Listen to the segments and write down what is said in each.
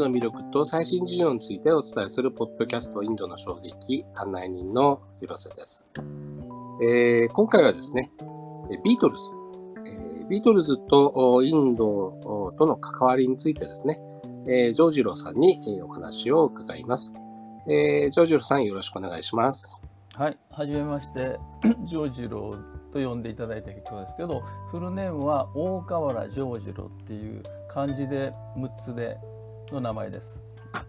ドの魅力と最新事情についてお伝えするポッドキャストインドの衝撃案内人の広瀬です。えー、今回はですね、ビートルズ、えー、ビートルズとインドとの関わりについてですね、えー、ジョージローさんにお話を伺います。えー、ジョージローさんよろしくお願いします。はい、はじめまして、ジョージローと呼んでいただいた結構ですけどフルネームは大河原ジョージロっていう漢字で6つでの名前です。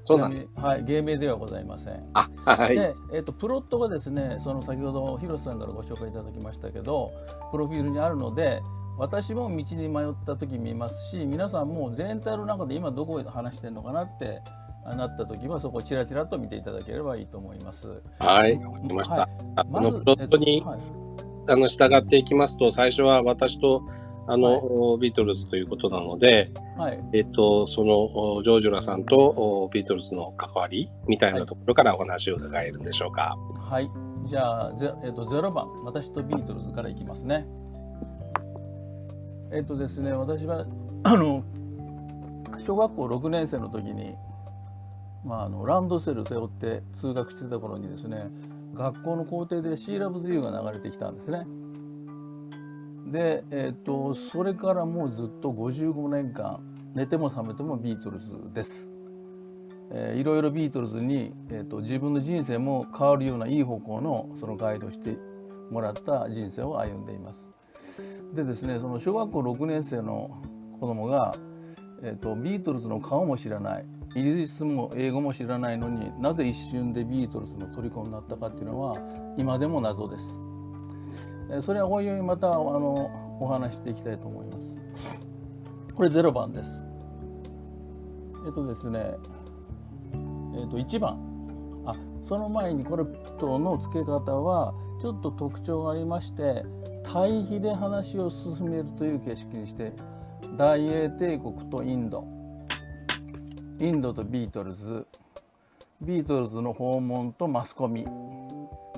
そうなんです。はい、芸名ではございません。あ、はい。で、えっ、ー、とプロットがですね、その先ほど広瀬さんからご紹介いただきましたけど、プロフィールにあるので、私も道に迷った時見ますし、皆さんも全体の中で今どこで話してるのかなってなった時はそこをちらちらと見ていただければいいと思います。はい、わかりました。はい、このプロットに、はいあの従っていきますと最初は私とあの、はい、ビートルズということなので、はい、えっとそのジョージュラさんとビートルズの関わりみたいなところからお話を伺えるんでしょうか。はい、じゃあゼ,、えっと、0番私とビートルズからいきますね。えっとですね私は あの小学校6年生の時に、まあ、あのランドセル背負って通学してた頃にですね学校の校庭で「シーラブズ・ユー」が流れてきたんですね。で、えーと、それからもうずっと55年間寝ても覚めてもビートルズです。えー、いろいろビートルズに、えーと、自分の人生も変わるようないい方向のそのガイドしてもらった人生を歩んでいます。でですねその小学校6年生の子供が、えーとビートルズの顔も知らないイギリスも英語も知らないのになぜ一瞬でビートルズの虜になったかっていうのは今でも謎です。それはおいおいまたあのお話していきたいと思います。これ0番です。えっとですね、えっと1番。あその前にこれとの付け方はちょっと特徴がありまして対比で話を進めるという形式にして大英帝国とインドインドとビートルズビートルズの訪問とマスコミ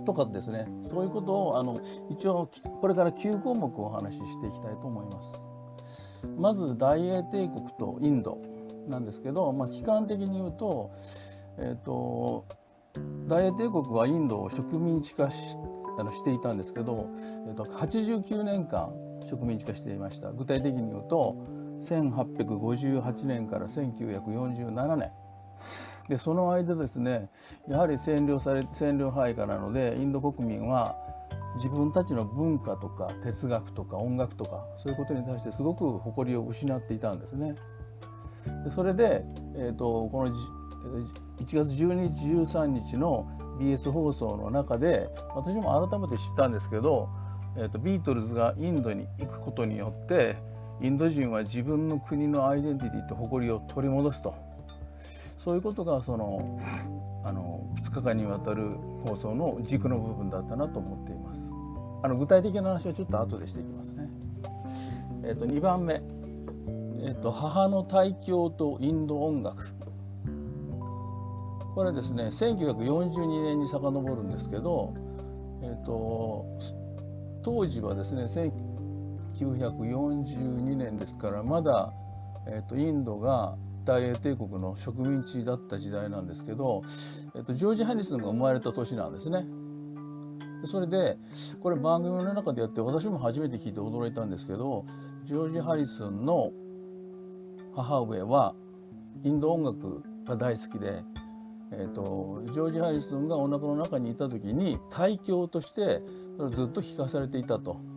とかですねそういうことをあの一応これから9項目をお話ししていきたいと思います。まず大英帝国とインドなんですけど、まあ、期間的に言うと,、えーと、大英帝国はインドを植民地化しあのしていたんですけど、えーと89年間植民地化していました具体的に言うと1858年から1947年でその間ですねやはり占領され占領範囲下なのでインド国民は自分たちの文化とか哲学とか音楽とかそういうことに対してすごく誇りを失っていたんですね。でそれで、えーと、この1月12日13日の BS 放送の中で私も改めて知ったんですけど、えーとビートルズがインドに行くことによってインド人は自分の国のアイデンティティと誇りを取り戻すとそういうことがそのあの2日間にわたる放送の軸の部分だったなと思っています。あの具体的な話はちょっと後でしていきますね。えっ、ー、と2番目、えっ、ー、と母の大教とインド音楽。これですね1942年に遡るんですけど、えっ、ー、と当時はですね1942年ですからまだ、えーと、インドが大英帝国の植民地だった時代なんですけど、えーと、ジョージ・ハリスンが生まれた年なんですね。それでこれ番組の中でやって私も初めて聞いて驚いたんですけどジョージ・ハリスンの母上はインド音楽が大好きで、えーと、ジョージ・ハリスンがお腹の中にいた時に大教としてずっと聞かされていたと。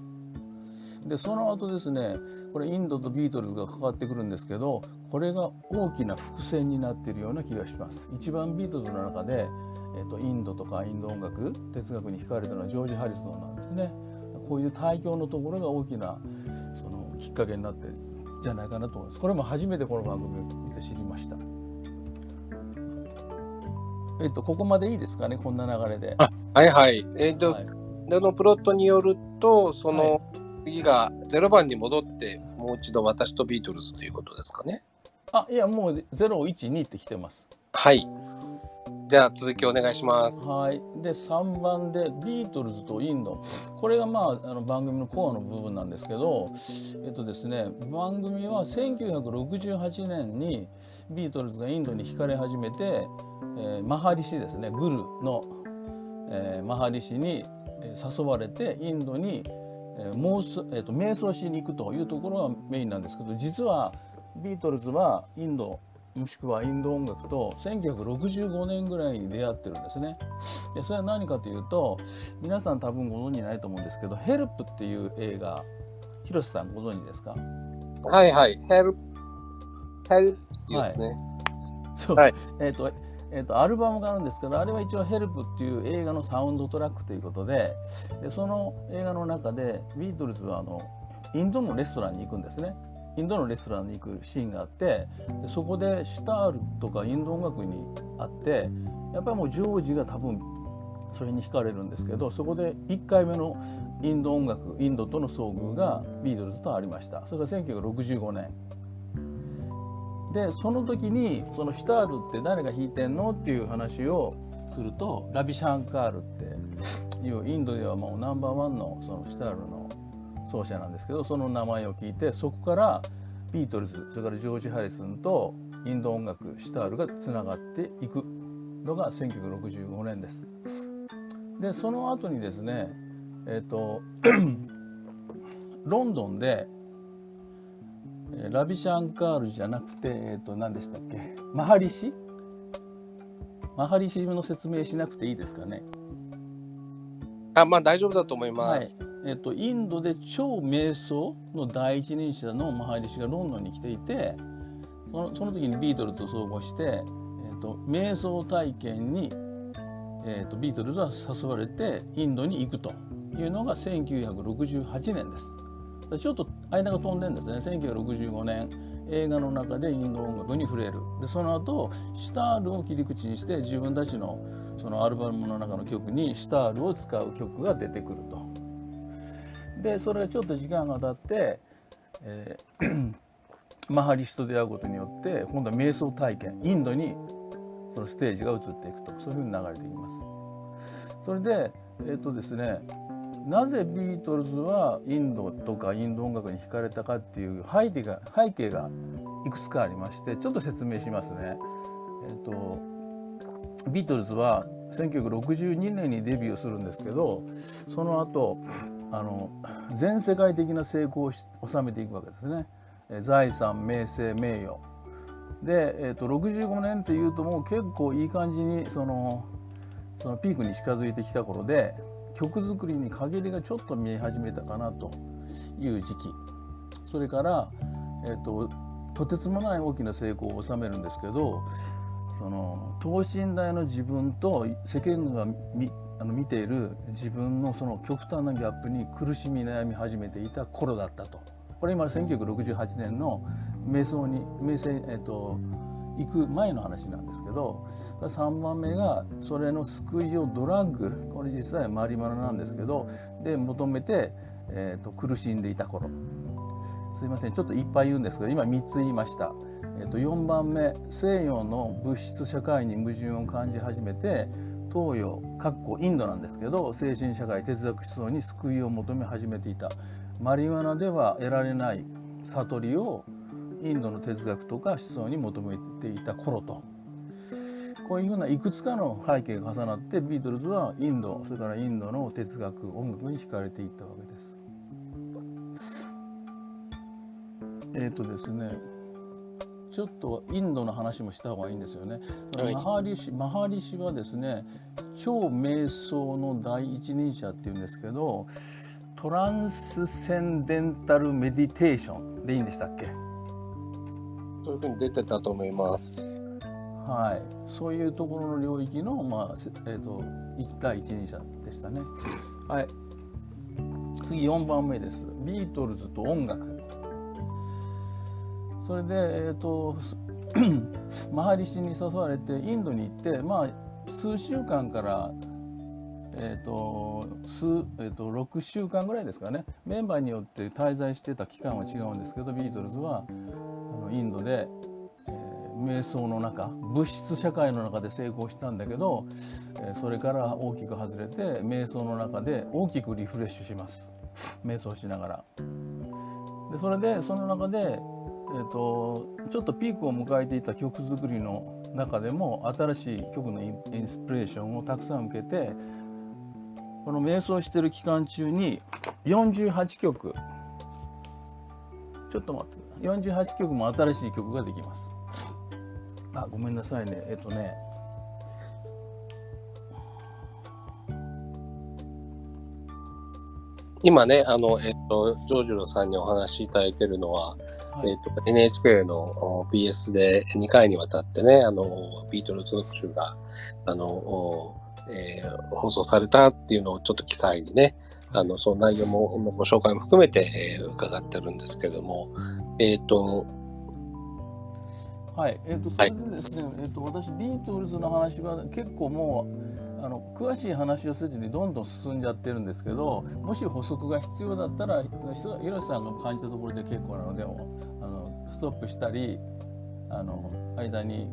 でその後ですねこれインドとビートルズが関わってくるんですけどこれが大きな伏線になっているような気がします。一番ビートルズの中で、えーと、インドとかインド音楽哲学に惹かれたのはジョージ・ハリスンなんですね。こういう対響のところが大きなそのきっかけになってじゃないかなと思います。これも初めてこの番組を見て知りました。えっとここまでいいですかね？こんな流れで。はいはい。えっ、と、はい、のプロットによるとその、はい次が0番に戻ってもう一度私とビートルズということですかね。あいやもう012って来てます。はい。じゃあ続きお願いします。はい、で3番でビートルズとインドこれがまああの番組のコアの部分なんですけどえっとですね番組は1968年にビートルズがインドに惹かれ始めて、えーマハリシですねグルの、えーマハリシにえー誘われてインドに、えー妄想えーと瞑想しに行くというところがメインなんですけど実はビートルズはインドもしくはインド音楽と1965年ぐらいに出会ってるんですね。でそれは何かというと皆さん多分ご存じないと思うんですけど「ヘルプっていう映画広瀬さんご存知ですか？はいはい。ヘルプ、ヘルプっていうですね。そう、はいえっ、とえー、とアルバムがあるんですけどあれは一応「ヘルプっていう映画のサウンドトラックということででその映画の中でビートルズはあのインドのレストランに行くんですね。インドのレストランに行くシーンがあってでそこでシタールとかインド音楽にあってやっぱりもうジョージが多分それに惹かれるんですけどそこで1回目のインド音楽インドとの遭遇がビートルズとありましたそれが1965年でその時にそのシュタールって誰が弾いてんのっていう話をするとラビシャンカールっていうインドではもうナンバーワンのそのシュタールの奏者なんですけどその名前を聞いてそこからビートルズそれからジョージ・ハリスンとインド音楽シュタールがつながっていくのが1965年です。でその後にですねえっ、とロンドンでラビシャンカールじゃなくて、えっと何でしたっけ？マハリシ？マハリシの説明しなくていいですかね？あ、まあ大丈夫だと思いはいます。。えっとインドで超瞑想の第一人者のマハリシがロンドンに来ていてそのその時にビートルズと総合して、えっと瞑想体験に、えっとビートルズは誘われてインドに行くというのが1968年です。ちょっと間が飛んでるんですね1965年映画の中でインド音楽に触れるでその後シタールを切り口にして自分たちのそのアルバムの中の曲にシタールを使う曲が出てくると。でそれがちょっと時間が経って、えー マハリシと出会うことによって今度は瞑想体験インドにそのステージが移っていくとそういうふうに流れていきます。それでえっ、とですねなぜビートルズはインドとかインド音楽に惹かれたかっていう背景が背景がいくつかありましてちょっと説明しますね。えっ、とビートルズは1962年にデビューするんですけどその後あの全世界的な成功をし収めていくわけですね。え財産名声名誉で、えー、と65年っていうともう結構いい感じにそのそのピークに近づいてきた頃で曲作りに陰りがちょっと見え始めたかなという時期それから、えー、ととてつもない大きな成功を収めるんですけどその等身大の自分と世間が見あの見ている自分のその極端なギャップに苦しみ悩み始めていた頃だったと。これ今1968年の瞑想に瞑想、えっと、行く前の話なんですけど3番目がそれの救いをドラッグこれ実際マリマナなんですけどで求めて、えっと、苦しんでいた頃すいませんちょっといっぱい言うんですけど今3つ言いました。えっと、4番目西洋の物質社会に矛盾を感じ始めて東洋かっこインドなんですけど精神社会哲学思想に救いを求め始めていたマリワナでは得られない悟りをインドの哲学とか思想に求めていた頃とこういうふうないくつかの背景が重なってビートルズはインドそれからインドの哲学音楽に惹かれていったわけです。えっ、とですねちょっとインドの話もした方がいいんですよね。はいマハリシマハリシはですね超瞑想の第一人者っていうんですけどトランスセンデンタルメディテーションでいいんでしたっけ？そういうふうに出てたと思います。はい、そういうところの領域の、まあえー、と一第一人者でしたね。はい、次4番目です。ビートルズと音楽。それで、えー、と すマハリシに誘われてインドに行って、まあ、数週間から、えーと数えー、と6週間ぐらいですかねメンバーによって滞在してた期間は違うんですけどビートルズはあのインドで、えー瞑想の中物質社会の中で成功したんだけど、えそれから大きく外れて瞑想の中で大きくリフレッシュします瞑想しながら。でそれでその中で、えーと、ちょっとピークを迎えていた曲作りの中でも新しい曲のインスピレーションをたくさん受けてこの瞑想してる期間中に48曲ちょっと待って48曲も新しい曲ができます。あ、ごめんなさいね。えっとね。今ね、あの、えっと、ジョージロさんにお話しいただいてるのは、はい、えっと、NHK の BS で2回にわたってね、あの、ビートルズ特集が、あの、えー、放送されたっていうのをちょっと機会にね、あの、その内容もご紹介も含めて、えー、伺ってるんですけども、えっ、ー、と、はい、えっ、ー、と、それでですね、はい、えっ、と、私、ビートルズの話は結構もう、あの詳しい話をせずにどんどん進んじゃってるんですけどもし補足が必要だったら広瀬さんが感じたところで結構なのであのストップしたりあの間に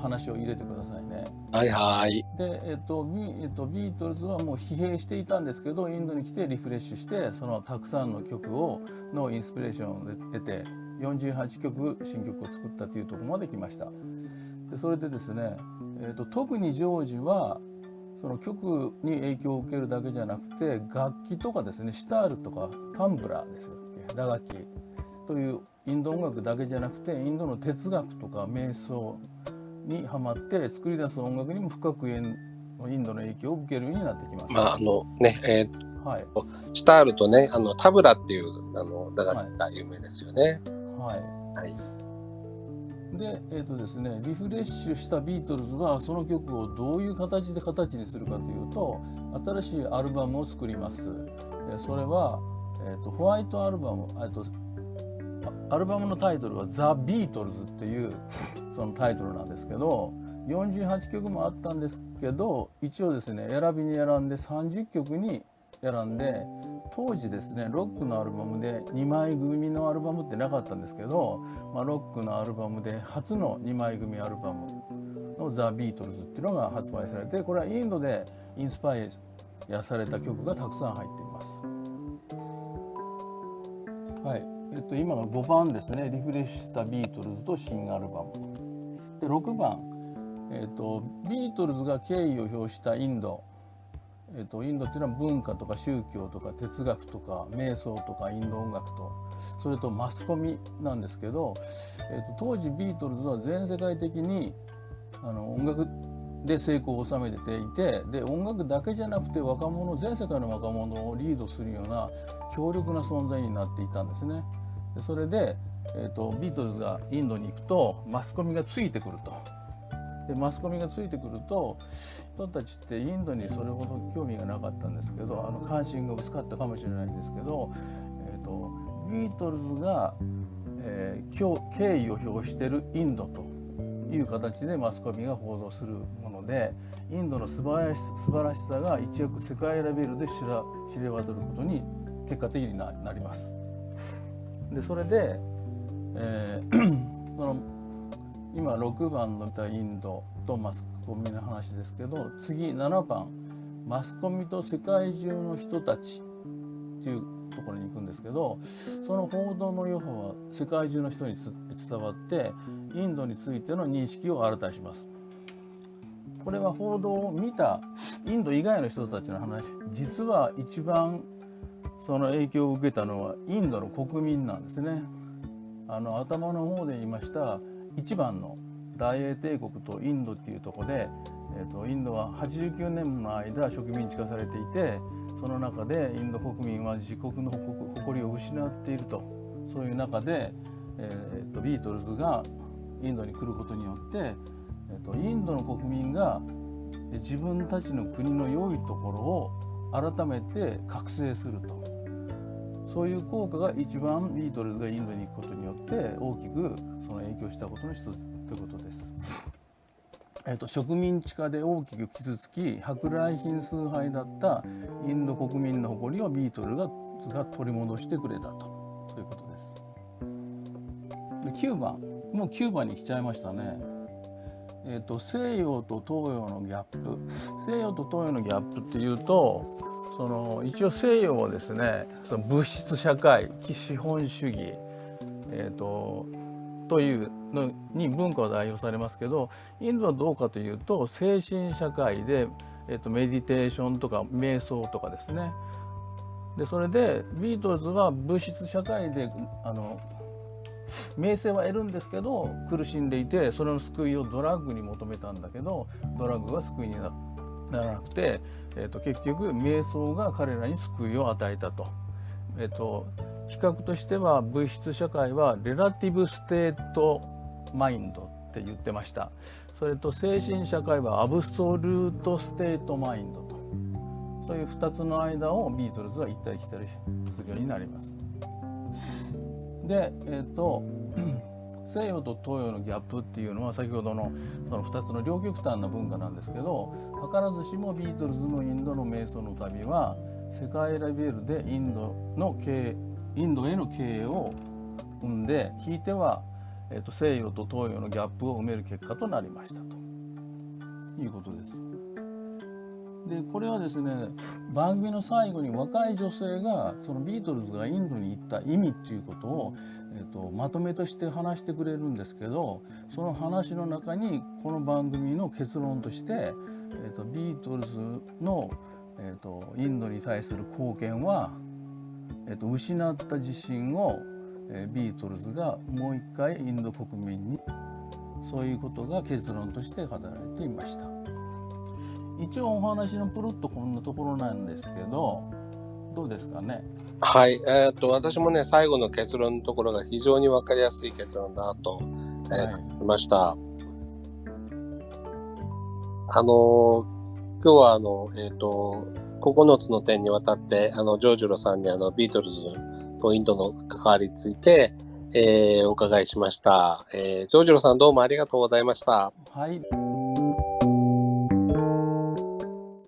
話を入れてくださいね。はいはい。で、えっとビえっと、ビートルズはもう疲弊していたんですけどインドに来てリフレッシュしてそのたくさんの曲をのインスピレーションを得て48曲新曲を作ったというところまで来ました。でそれでですね、えっと、特にジョージはその曲に影響を受けるだけじゃなくて楽器とかですねシタールとかタンブラーですよ打楽器というインド音楽だけじゃなくてインドの哲学とか瞑想にはまって作り出す音楽にも深くインドの影響を受けるようになってきます。まああのねえー、はい、スタールとねあのタブラっていうあの打楽器が有名ですよね。はい。はい、でえーとですね、リフレッシュしたビートルズはその曲をどういう形で形にするかというと新しいアルバムを作ります。それは、えーと、ホワイトアルバムとアルバムのタイトルは「ザ・ビートルズ」っていうそのタイトルなんですけど48曲もあったんですけど一応ですね選びに選んで30曲に選んで当時ですねロックのアルバムで2枚組のアルバムってなかったんですけど、まあ、ロックのアルバムで初の2枚組アルバムの「ザ・ビートルズ」っていうのが発売されてこれはインドでインスパイアされた曲がたくさん入っています。えっと、今の5番ですねリフレッシュしたビートルズと新アルバム。で6番、えーと、ビートルズが敬意を表したインド、えーと、インドっていうのは文化とか宗教とか哲学とか瞑想とかインド音楽とそれとマスコミなんですけど、えーと、当時ビートルズは全世界的にあの音楽で成功を収めていてで音楽だけじゃなくて若者全世界の若者をリードするような強力な存在になっていたんですね。でそれでえーと、ビートルズがインドに行くとマスコミがついてくると。でマスコミがついてくると人たちってインドにそれほど興味がなかったんですけどあの関心が薄かったかもしれないんですけど、えーと、ビートルズが、えー、敬意を表してるインドという形でマスコミが報道するものでインドの素晴らし素晴らしさが一躍世界レベルで知ら知れ渡ることに結果的になります。でそれでえー、その今6番のインドとマスコミの話ですけど次7番マスコミと世界中の人たちっていうところに行くんですけどその報道の余波は世界中の人に伝わってインドについての認識を新たにします。これは報道を見たインド以外の人たちの話実は一番その影響を受けたのはインドの国民なんですね。あの頭の方で言いました一番の大英帝国とインドっていうとこで、えーと、インドは89年の間植民地化されていてその中でインド国民は自国の誇りを失っているとそういう中で、えーと、ビートルズがインドに来ることによって、えーと、とインドの国民が自分たちの国の良いところを改めて覚醒するとそういう効果が一番ビートルズがインドに行くことによって大きくその影響したことの一つということです。えーと、植民地化で大きく傷つき舶来品崇拝だったインド国民の誇りをビートルがが取り戻してくれたとそういうことです。で9番もう9番に来ちゃいましたね。えーと、西洋と東洋のギャップ西洋と東洋のギャップっていうとその一応西洋はですねその物質社会資本主義、えーと、というのに文化は代表されますけどインドはどうかというと精神社会で、えーとメディテーションとか瞑想とかですね。でそれでビートルズは物質社会であの名声は得るんですけど苦しんでいてそれの救いをドラッグに求めたんだけどドラッグが救いにならなくて、えーと、結局瞑想が彼らに救いを与えたと。えーと、比較としては物質社会は relative state mind って言ってました。それと精神社会は absolute state mind と。そういう2つの間をビートルズは行ったり来たりするようになります。で、えーと、西洋と東洋のギャップっていうのは先ほどのその2つの両極端な文化なんですけど図らずしもビートルズのインドの瞑想の旅は世界レベルでインドの経営インドへの経営を生んでひいては、えーと西洋と東洋のギャップを埋める結果となりましたということです。でこれはですね番組の最後に若い女性がそのビートルズがインドに行った意味っていうことを、えーと、まとめとして話してくれるんですけどその話の中にこの番組の結論として、えーと、ビートルズの、えーと、インドに対する貢献は、えー、と失った自信を、えー、ビートルズがもう一回インド国民にそういうことが結論として語られていました。一応お話のプロットこんなところなんですけどどうですかね？はい、えー、っと私もね最後の結論のところが非常に分かりやすい結論だと、えー、はい、ました。あの今日はあのえっ、ー、と9つの点にわたってあのジョージュロさんにあのビートルズとインドの関わりについて、えー、お伺いしました、えー、ジョージュロさんどうもありがとうございました。はい